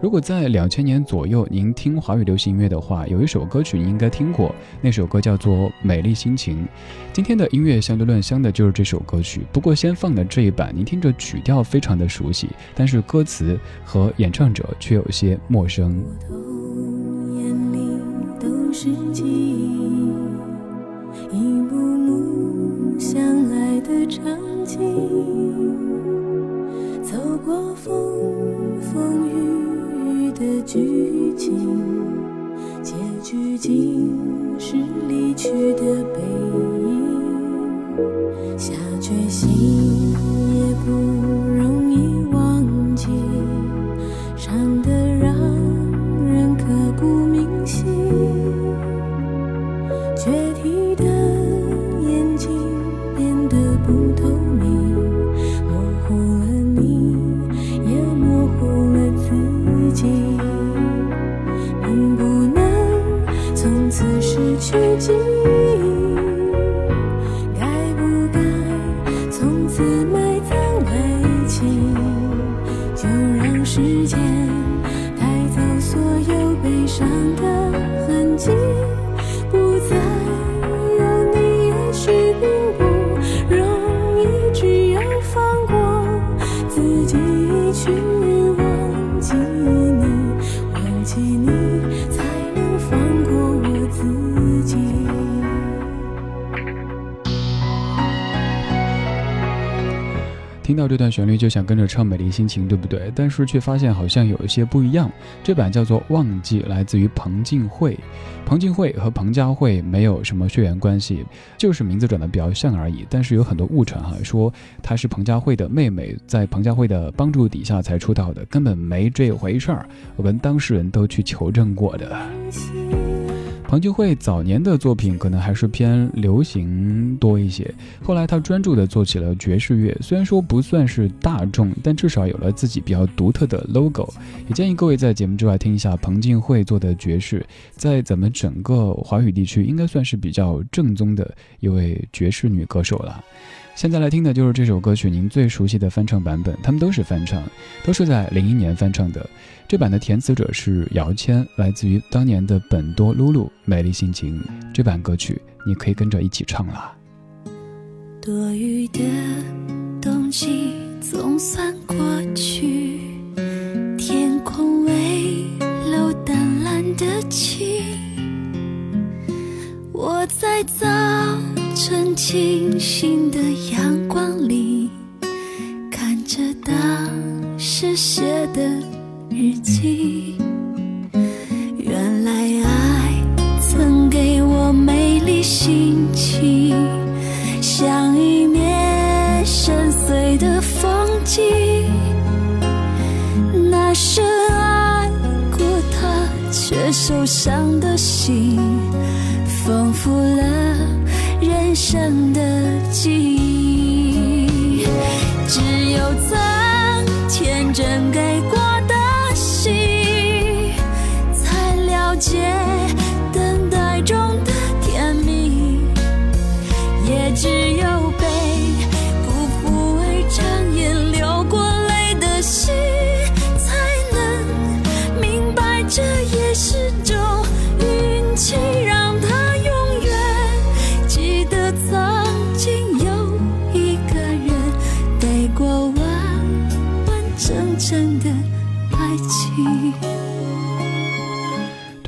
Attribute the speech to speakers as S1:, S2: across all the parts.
S1: 如果在两千年左右您听华语流行音乐的话，有一首歌曲你应该听过，那首歌叫做《美丽心情》。今天的音乐相对论香的就是这首歌曲，不过先放的这一版，您听着曲调非常的熟悉，但是歌词和演唱者却有些陌生。
S2: 眼里都是记忆，一幕幕相爱的场景，走过竟是离去的背影。下决心也不容易忘记，伤得让人刻骨铭心。决堤的眼睛变得不透明，模糊了你，也模糊了自己。去记忆？该不该从此埋葬爱情？就让时间带走所有悲伤的痕迹，不再
S1: 听到这段旋律就想跟着唱《美丽心情》，对不对？但是却发现好像有一些不一样。这版叫做《忘记》，来自于彭靖惠。彭靖惠和彭佳慧没有什么血缘关系，就是名字长得比较像而已。但是有很多误传哈，说她是彭佳慧的妹妹，在彭佳慧的帮助底下才出道的，根本没这回事儿。我跟当事人都去求证过的。彭靖惠早年的作品可能还是偏流行多一些，后来她专注的做起了爵士乐，虽然说不算是大众，但至少有了自己比较独特的 logo。也建议各位在节目之外听一下彭靖惠做的爵士，在咱们整个华语地区应该算是比较正宗的一位爵士女歌手了。现在来听的就是这首歌曲，您最熟悉的翻唱版本，他们都是翻唱，都是在零一年翻唱的。这版的填词者是姚谦，来自于当年的本多露露《美丽心情》。这版歌曲你可以跟着一起唱啦。
S2: 多余的冬季总算过去，天空微露淡蓝的晴。我在早晨清新的阳光里，看着当时写的日记。原来爱曾给我美丽心情。像一面深邃的风景，那深爱过他却受伤的心，仿佛生的记忆。只有曾天真给过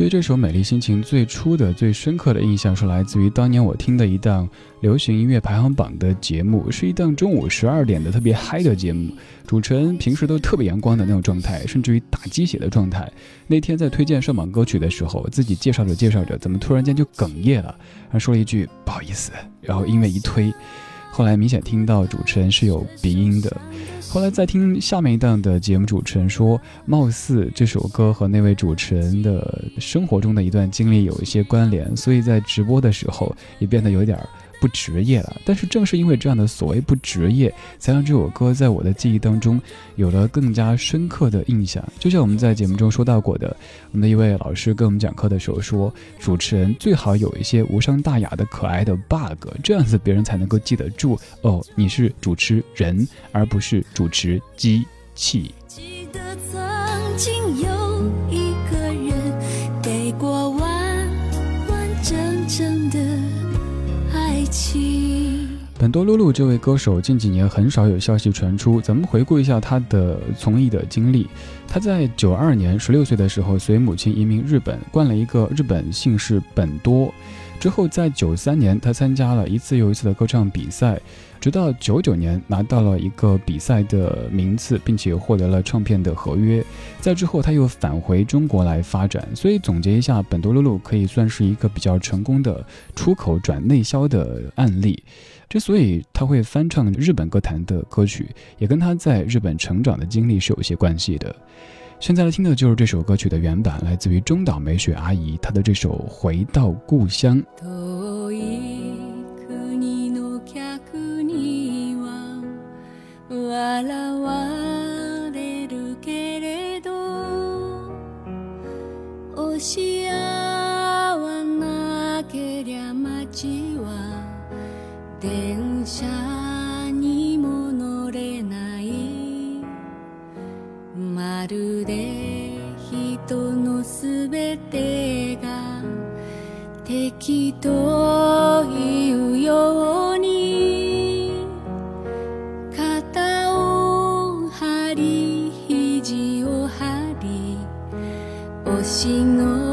S1: 对这首《美丽心情》最初的、最深刻的印象是来自于当年我听的一档流行音乐排行榜的节目，是一档中午十二点的特别嗨的节目。主持人平时都特别阳光的那种状态，甚至于打鸡血的状态。那天在推荐上榜歌曲的时候，自己介绍着介绍着，怎么突然间就哽咽了，然后说了一句不好意思，然后音乐一推，后来明显听到主持人是有鼻音的。后来再听下面一段的节目，主持人说，貌似这首歌和那位主持人的生活中的一段经历有一些关联，所以在直播的时候也变得有点不职业了。但是正是因为这样的所谓不职业，才让这首歌在我的记忆当中有了更加深刻的印象。就像我们在节目中说到过的，我们的一位老师跟我们讲课的时候说，主持人最好有一些无伤大雅的可爱的 bug，这样子别人才能够记得住哦，你是主持人，而不是主持机器。多露露这位歌手近几年很少有消息传出，咱们回顾一下他的从艺的经历。他在九二年十六岁的时候随母亲移民日本，冠了一个日本姓氏本多。之后在九三年，他参加了一次又一次的歌唱比赛。直到九九年拿到了一个比赛的名次，并且获得了唱片的合约。在之后，他又返回中国来发展。所以总结一下，本多露露可以算是一个比较成功的出口转内销的案例。之所以他会翻唱日本歌坛的歌曲，也跟他在日本成长的经历是有些关系的。现在来听的就是这首歌曲的原版，来自于中岛美雪阿姨她的这首《回到故乡》。
S3: というように肩を張り肘を張りお仕事